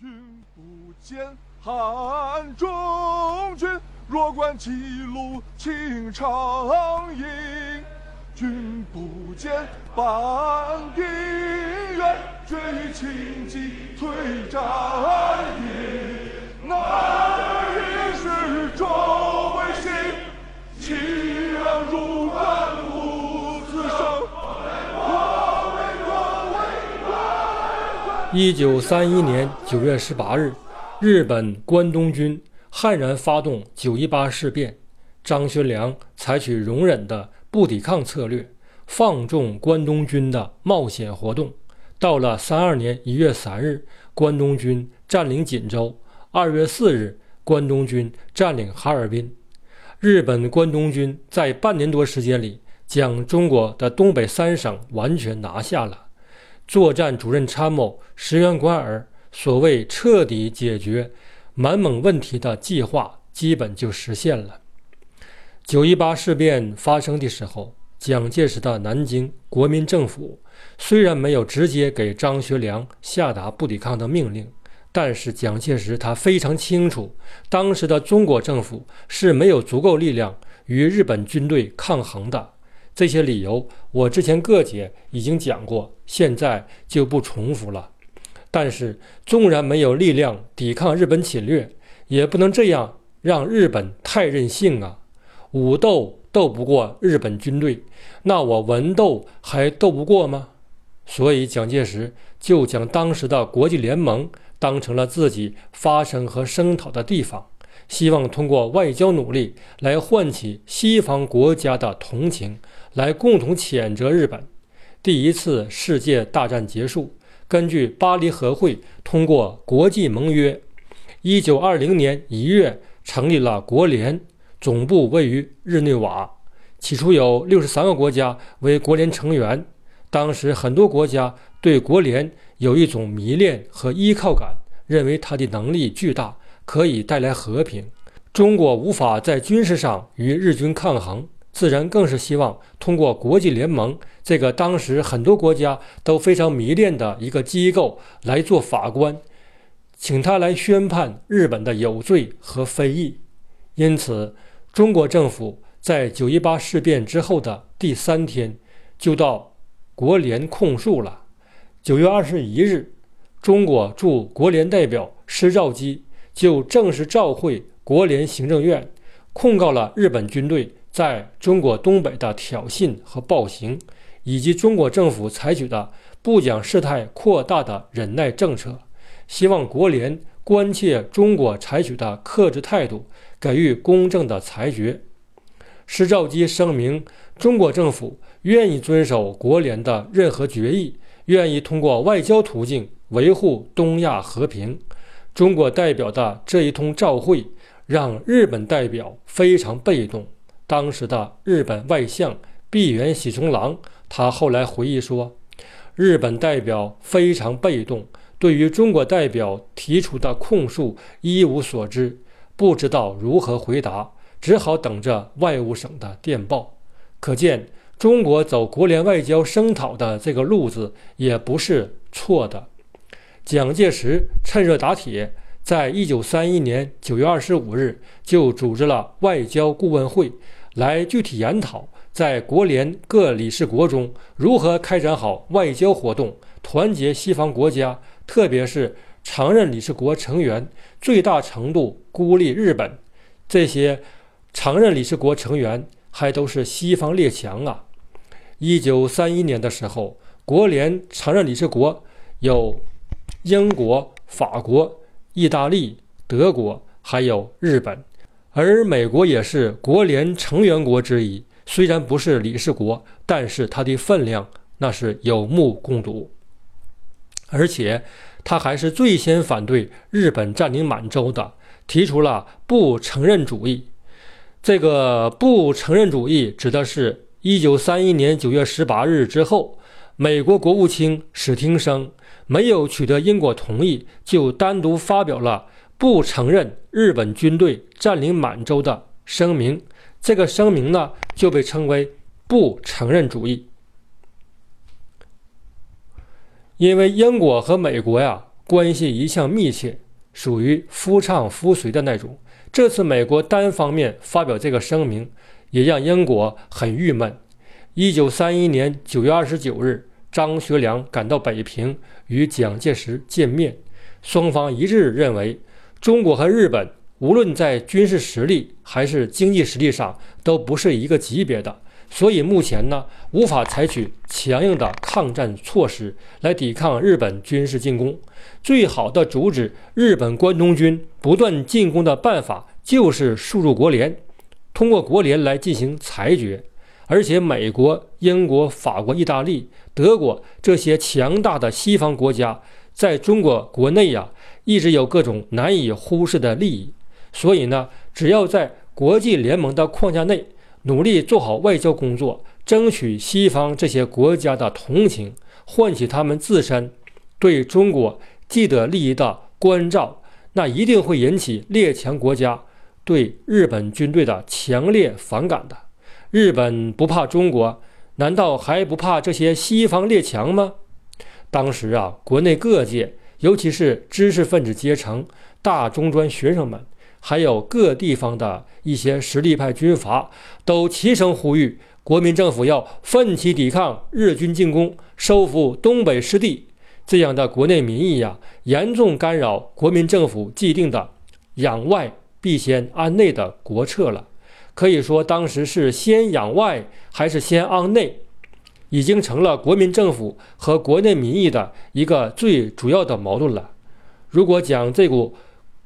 君不见汉中君，若观其路青长缨。君不见半壁垣，绝于秦棘退战营。那一是周卫星，气昂如冠一九三一年九月十八日，日本关东军悍然发动九一八事变，张学良采取容忍的不抵抗策略，放纵关东军的冒险活动。到了三二年一月三日，关东军占领锦州；二月四日，关东军占领哈尔滨。日本关东军在半年多时间里，将中国的东北三省完全拿下了。作战主任参谋石原莞尔所谓彻底解决满蒙问题的计划，基本就实现了。九一八事变发生的时候，蒋介石的南京国民政府虽然没有直接给张学良下达不抵抗的命令，但是蒋介石他非常清楚，当时的中国政府是没有足够力量与日本军队抗衡的。这些理由我之前各节已经讲过，现在就不重复了。但是，纵然没有力量抵抗日本侵略，也不能这样让日本太任性啊！武斗斗不过日本军队，那我文斗还斗不过吗？所以，蒋介石就将当时的国际联盟当成了自己发声和声讨的地方，希望通过外交努力来唤起西方国家的同情。来共同谴责日本。第一次世界大战结束，根据巴黎和会通过国际盟约，一九二零年一月成立了国联，总部位于日内瓦。起初有六十三个国家为国联成员。当时很多国家对国联有一种迷恋和依靠感，认为它的能力巨大，可以带来和平。中国无法在军事上与日军抗衡。自然更是希望通过国际联盟这个当时很多国家都非常迷恋的一个机构来做法官，请他来宣判日本的有罪和非议。因此，中国政府在九一八事变之后的第三天就到国联控诉了。九月二十一日，中国驻国联代表施肇基就正式召会国联行政院，控告了日本军队。在中国东北的挑衅和暴行，以及中国政府采取的不讲事态扩大的忍耐政策，希望国联关切中国采取的克制态度，给予公正的裁决。施肇基声明，中国政府愿意遵守国联的任何决议，愿意通过外交途径维护东亚和平。中国代表的这一通照会，让日本代表非常被动。当时的日本外相闭原喜从郎，他后来回忆说，日本代表非常被动，对于中国代表提出的控诉一无所知，不知道如何回答，只好等着外务省的电报。可见，中国走国联外交声讨的这个路子也不是错的。蒋介石趁热打铁，在一九三一年九月二十五日就组织了外交顾问会。来具体研讨在国联各理事国中如何开展好外交活动，团结西方国家，特别是常任理事国成员最大程度孤立日本。这些常任理事国成员还都是西方列强啊！一九三一年的时候，国联常任理事国有英国、法国、意大利、德国，还有日本。而美国也是国联成员国之一，虽然不是理事国，但是它的分量那是有目共睹。而且，他还是最先反对日本占领满洲的，提出了不承认主义。这个不承认主义指的是1931年9月18日之后，美国国务卿史汀生没有取得英国同意，就单独发表了。不承认日本军队占领满洲的声明，这个声明呢就被称为不承认主义。因为英国和美国呀关系一向密切，属于夫唱妇随的那种。这次美国单方面发表这个声明，也让英国很郁闷。一九三一年九月二十九日，张学良赶到北平与蒋介石见面，双方一致认为，中国和日本无论在军事实力还是经济实力上都不是一个级别的，所以目前呢，无法采取强硬的抗战措施来抵抗日本军事进攻。最好的阻止日本关东军不断进攻的办法，就是输入国联，通过国联来进行裁决。而且，美国、英国、法国、意大利、德国这些强大的西方国家，在中国国内呀，一直有各种难以忽视的利益。所以呢，只要在国际联盟的框架内，努力做好外交工作，争取西方这些国家的同情，唤起他们自身对中国既得利益的关照，那一定会引起列强国家对日本军队的强烈反感的。日本不怕中国，难道还不怕这些西方列强吗？当时啊，国内各界，尤其是知识分子阶层、大中专学生们，还有各地方的一些实力派军阀，都齐声呼吁国民政府要奋起抵抗日军进攻，收复东北失地。这样的国内民意呀，严重干扰国民政府既定的“养外必先安内”的国策了。可以说，当时是先养外还是先安内，已经成了国民政府和国内民意的一个最主要的矛盾了。如果将这股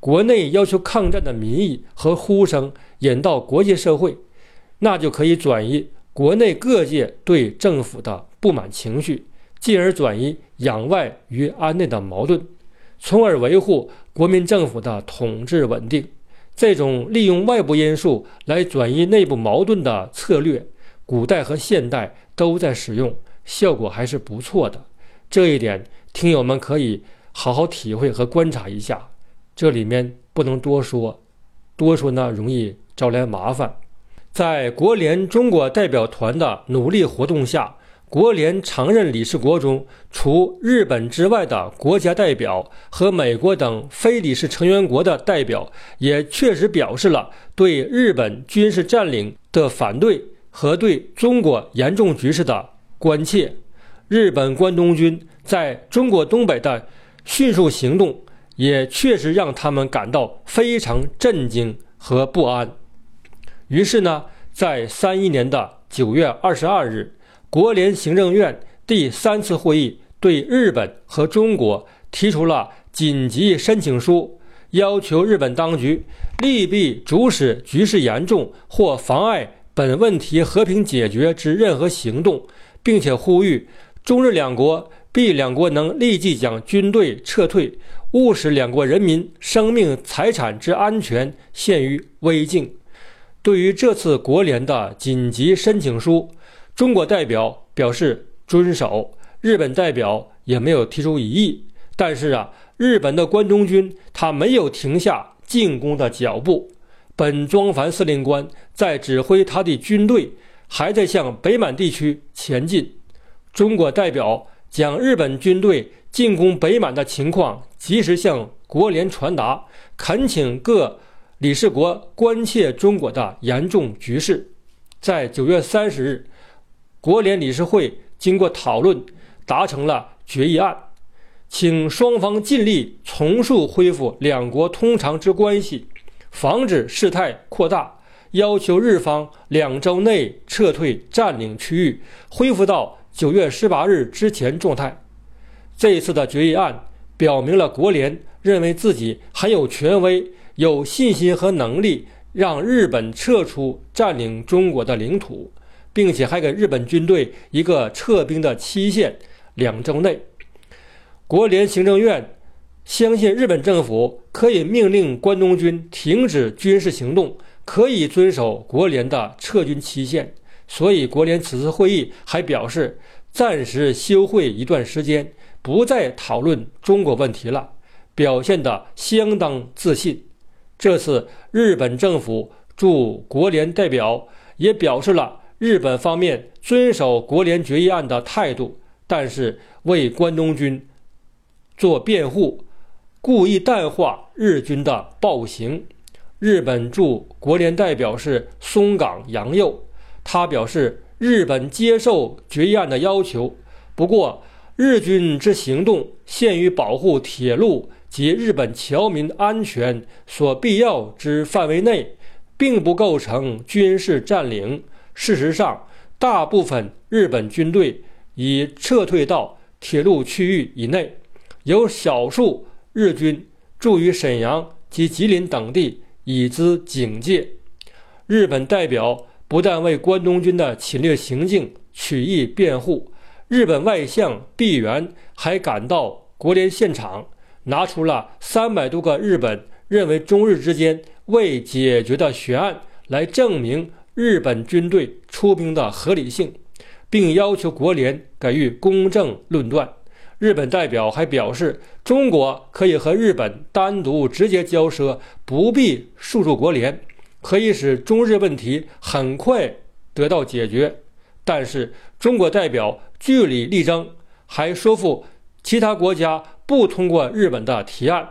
国内要求抗战的民意和呼声引到国际社会，那就可以转移国内各界对政府的不满情绪，进而转移养外与安内的矛盾，从而维护国民政府的统治稳定。这种利用外部因素来转移内部矛盾的策略，古代和现代都在使用，效果还是不错的。这一点，听友们可以好好体会和观察一下。这里面不能多说，多说呢容易招来麻烦。在国联中国代表团的努力活动下。国联常任理事国中，除日本之外的国家代表和美国等非理事成员国的代表，也确实表示了对日本军事占领的反对和对中国严重局势的关切。日本关东军在中国东北的迅速行动，也确实让他们感到非常震惊和不安。于是呢，在三一年的九月二十二日。国联行政院第三次会议对日本和中国提出了紧急申请书，要求日本当局立即阻止局势严重或妨碍本问题和平解决之任何行动，并且呼吁中日两国必两国能立即将军队撤退，勿使两国人民生命财产之安全陷于危境。对于这次国联的紧急申请书，中国代表表示遵守，日本代表也没有提出异议。但是啊，日本的关东军他没有停下进攻的脚步，本庄繁司令官在指挥他的军队，还在向北满地区前进。中国代表将日本军队进攻北满的情况及时向国联传达，恳请各理事国关切中国的严重局势。在九月三十日。国联理事会经过讨论，达成了决议案，请双方尽力重塑恢复两国通常之关系，防止事态扩大，要求日方两周内撤退占领区域，恢复到九月十八日之前状态。这一次的决议案表明了国联认为自己很有权威、有信心和能力让日本撤出占领中国的领土。并且还给日本军队一个撤兵的期限，两周内。国联行政院相信日本政府可以命令关东军停止军事行动，可以遵守国联的撤军期限。所以，国联此次会议还表示暂时休会一段时间，不再讨论中国问题了，表现得相当自信。这次日本政府驻国联代表也表示了。日本方面遵守国联决议案的态度，但是为关东军做辩护，故意淡化日军的暴行。日本驻国联代表是松冈洋右，他表示日本接受决议案的要求，不过日军之行动限于保护铁路及日本侨民安全所必要之范围内，并不构成军事占领。事实上，大部分日本军队已撤退到铁路区域以内，有少数日军驻于沈阳及吉林等地。以资警戒。日本代表不但为关东军的侵略行径曲意辩护，日本外相毕原还赶到国联现场，拿出了三百多个日本认为中日之间未解决的悬案来证明日本军队出兵的合理性，并要求国联给予公正论断。日本代表还表示，中国可以和日本单独直接交涉，不必诉诸国联，可以使中日问题很快得到解决。但是，中国代表据理力争，还说服其他国家不通过日本的提案。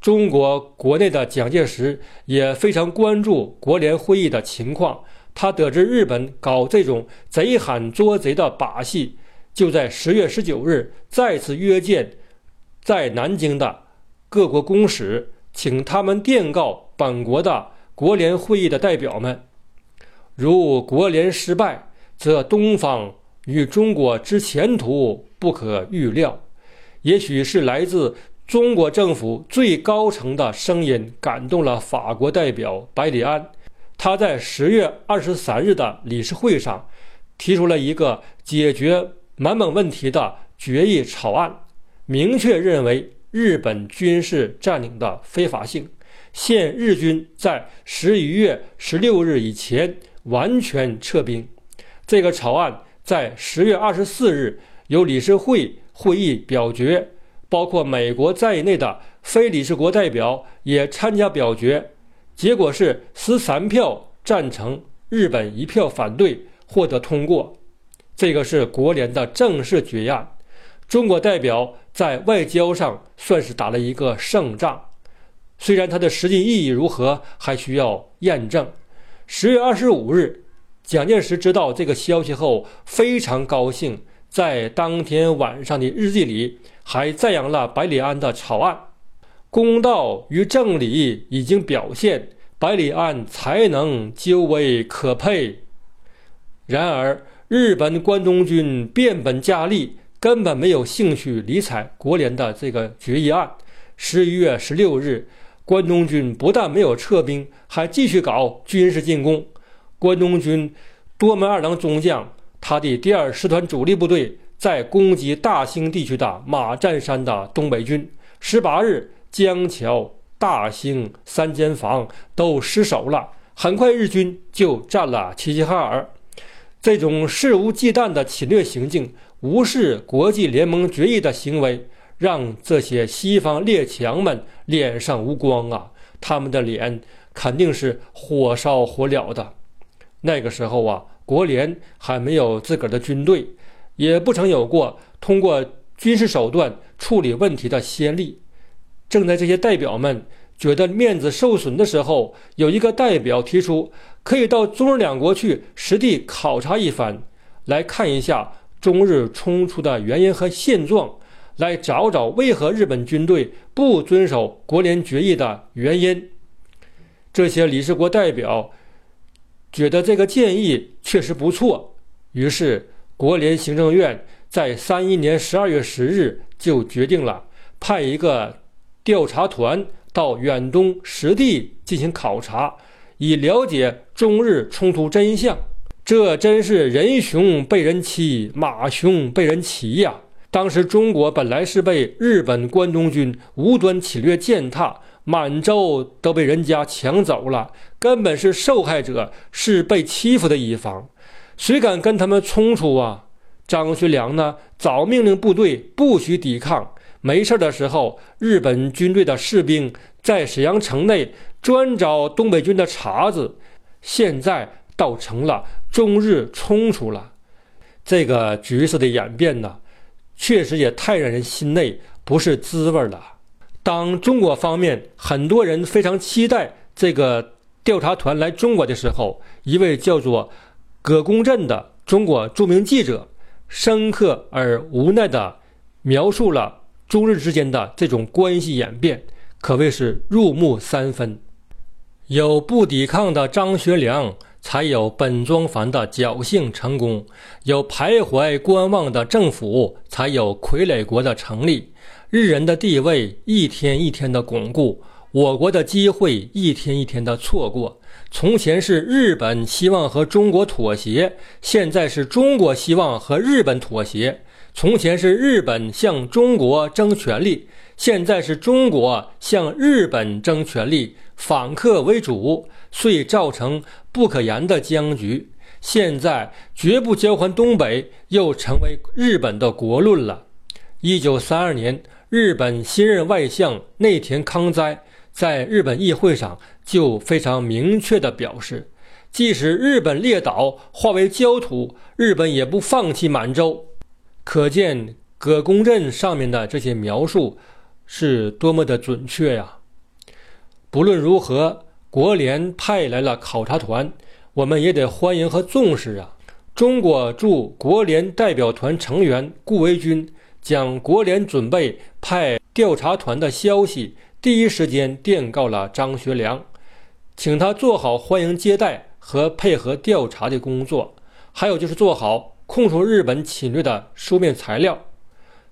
中国国内的蒋介石也非常关注国联会议的情况，他得知日本搞这种贼喊捉贼的把戏。就在十月十九日，再次约见在南京的各国公使，请他们电告本国的国联会议的代表们：如国联失败，则东方与中国之前途不可预料。也许是来自中国政府最高层的声音感动了法国代表百里安，他在十月二十三日的理事会上提出了一个解决。满蒙问题的决议草案，明确认为日本军事占领的非法性，限日军在十一月十六日以前完全撤兵。这个草案在十月二十四日由理事会会议表决，包括美国在内的非理事国代表也参加表决，结果是十三票赞成，日本一票反对，获得通过。这个是国联的正式决议案，中国代表在外交上算是打了一个胜仗，虽然它的实际意义如何还需要验证。十月二十五日，蒋介石知道这个消息后非常高兴，在当天晚上的日记里还赞扬了百里安的草案，公道与正理已经表现，百里安才能究为可佩。然而。日本关东军变本加厉，根本没有兴趣理睬国联的这个决议案。十一月十六日，关东军不但没有撤兵，还继续搞军事进攻。关东军多门二郎中将，他的第二师团主力部队在攻击大兴地区的马占山的东北军。十八日，江桥、大兴三间房都失守了。很快，日军就占了齐齐哈尔。这种肆无忌惮的侵略行径，无视国际联盟决议的行为，让这些西方列强们脸上无光啊！他们的脸肯定是火烧火燎的。那个时候啊，国联还没有自个儿的军队，也不曾有过通过军事手段处理问题的先例。正在这些代表们。觉得面子受损的时候，有一个代表提出，可以到中日两国去实地考察一番，来看一下中日冲突的原因和现状，来找找为何日本军队不遵守国联决议的原因。这些理事国代表觉得这个建议确实不错，于是国联行政院在三一年十二月十日就决定了派一个调查团。到远东实地进行考察，以了解中日冲突真相。这真是人熊被人欺，马熊被人骑呀！当时中国本来是被日本关东军无端侵略践踏，满洲都被人家抢走了，根本是受害者，是被欺负的一方。谁敢跟他们冲突啊？张学良呢？早命令部队不许抵抗。没事的时候，日本军队的士兵在沈阳城内专找东北军的茬子，现在倒成了中日冲突了。这个局势的演变呢，确实也太让人心内不是滋味了。当中国方面很多人非常期待这个调查团来中国的时候，一位叫做葛公振的中国著名记者，深刻而无奈地描述了中日之间的这种关系演变，可谓是入木三分。有不抵抗的张学良，才有本庄繁的侥幸成功；有徘徊观望的政府，才有傀儡国的成立。日人的地位一天一天的巩固，我国的机会一天一天的错过。从前是日本希望和中国妥协，现在是中国希望和日本妥协。从前是日本向中国争权力，现在是中国向日本争权力，反客为主，遂造成不可言的僵局。现在绝不交还东北，又成为日本的国论了。一九三二年。日本新任外相内田康哉在日本议会上就非常明确地表示，即使日本列岛化为焦土，日本也不放弃满洲。可见葛公镇上面的这些描述是多么的准确呀！不论如何，国联派来了考察团，我们也得欢迎和重视啊！中国驻国联代表团成员顾维钧。将国联准备派调查团的消息第一时间电告了张学良，请他做好欢迎接待和配合调查的工作，还有就是做好控诉日本侵略的书面材料。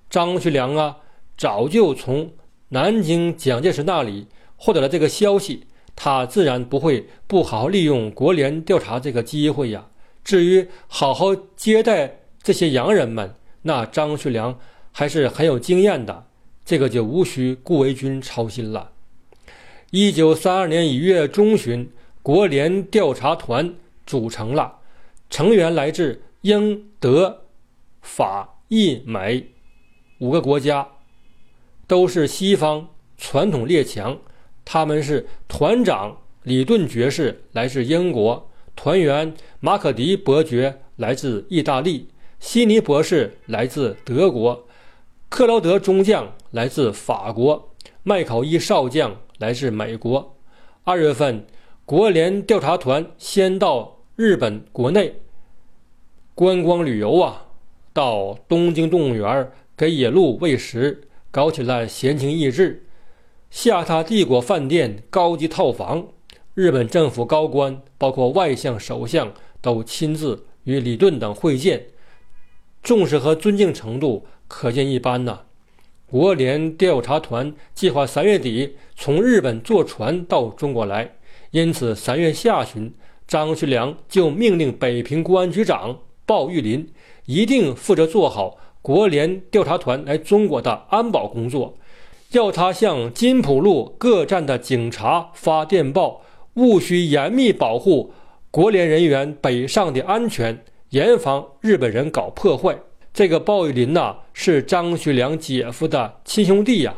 张学良啊，早就从南京蒋介石那里获得了这个消息，他自然不会不好好利用国联调查这个机会呀。至于好好接待这些洋人们，那张学良。还是很有经验的，这个就无需顾维钧操心了。一九三二年一月中旬，国联调查团组成了，成员来自英、德、法、意、美五个国家，都是西方传统列强。他们是团长李顿爵士来自英国，团员马可迪伯爵来自意大利，悉尼博士来自德国。克劳德中将来自法国，麦考伊少将来自美国。二月份，国联调查团先到日本国内观光旅游啊，到东京动物园给野鹿喂食，搞起了闲情逸致。下榻帝国饭店高级套房，日本政府高官，包括外相、首相，都亲自与李顿等会见，重视和尊敬程度。可见一斑呐！国联调查团计划三月底从日本坐船到中国来，因此三月下旬，张学良就命令北平公安局长鲍玉林一定负责做好国联调查团来中国的安保工作，要他向金浦路各站的警察发电报，务须严密保护国联人员北上的安全，严防日本人搞破坏。这个鲍玉林呐，是张学良姐夫的亲兄弟呀。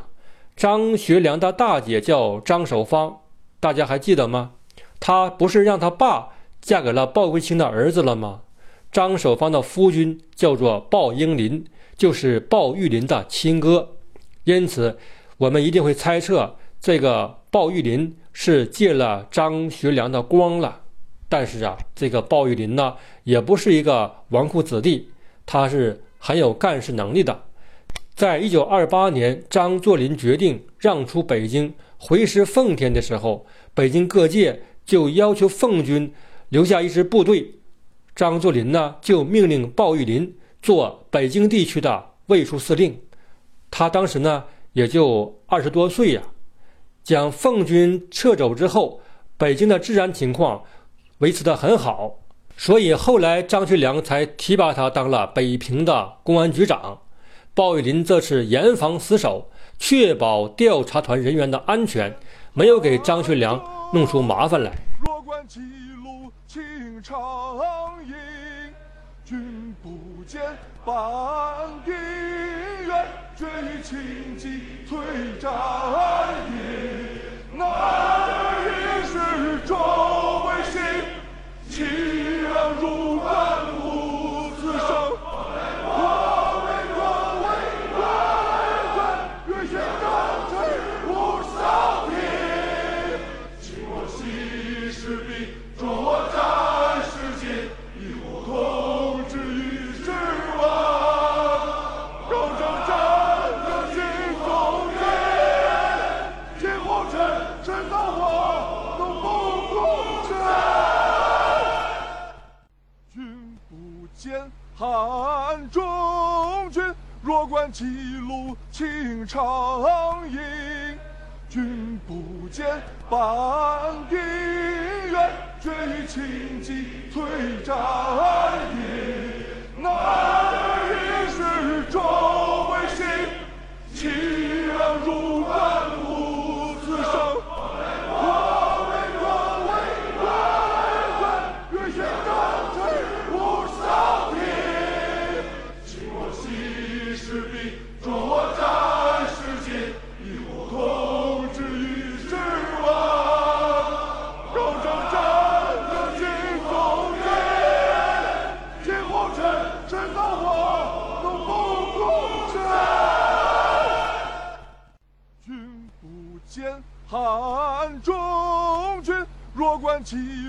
张学良的大姐叫张守芳，大家还记得吗？他不是让他爸嫁给了鲍国清的儿子了吗？张守芳的夫君叫做鲍英林，就是鲍玉林的亲哥。因此，我们一定会猜测这个鲍玉林是借了张学良的光了。但是啊，这个鲍玉林呢，也不是一个纨绔子弟，他是。很有干事能力的，在一九二八年，张作霖决定让出北京，回师奉天的时候，北京各界就要求奉军留下一支部队。张作霖呢，就命令鲍玉林做北京地区的卫戍司令。他当时呢，也就二十多岁呀。将奉军撤走之后，北京的治安情况维持得很好。所以后来张学良才提拔他当了北平的公安局长。鲍玉林这次严防死守，确保调查团人员的安全，没有给张学良弄出麻烦来。清长饮，君不见半兵源，决于轻骑催战营。那一世周卫星。气昂如万物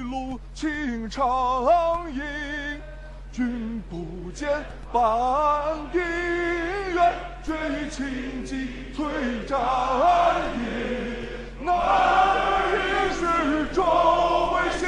路情长影君不见半定怨却与情急催战饮男儿一世终会心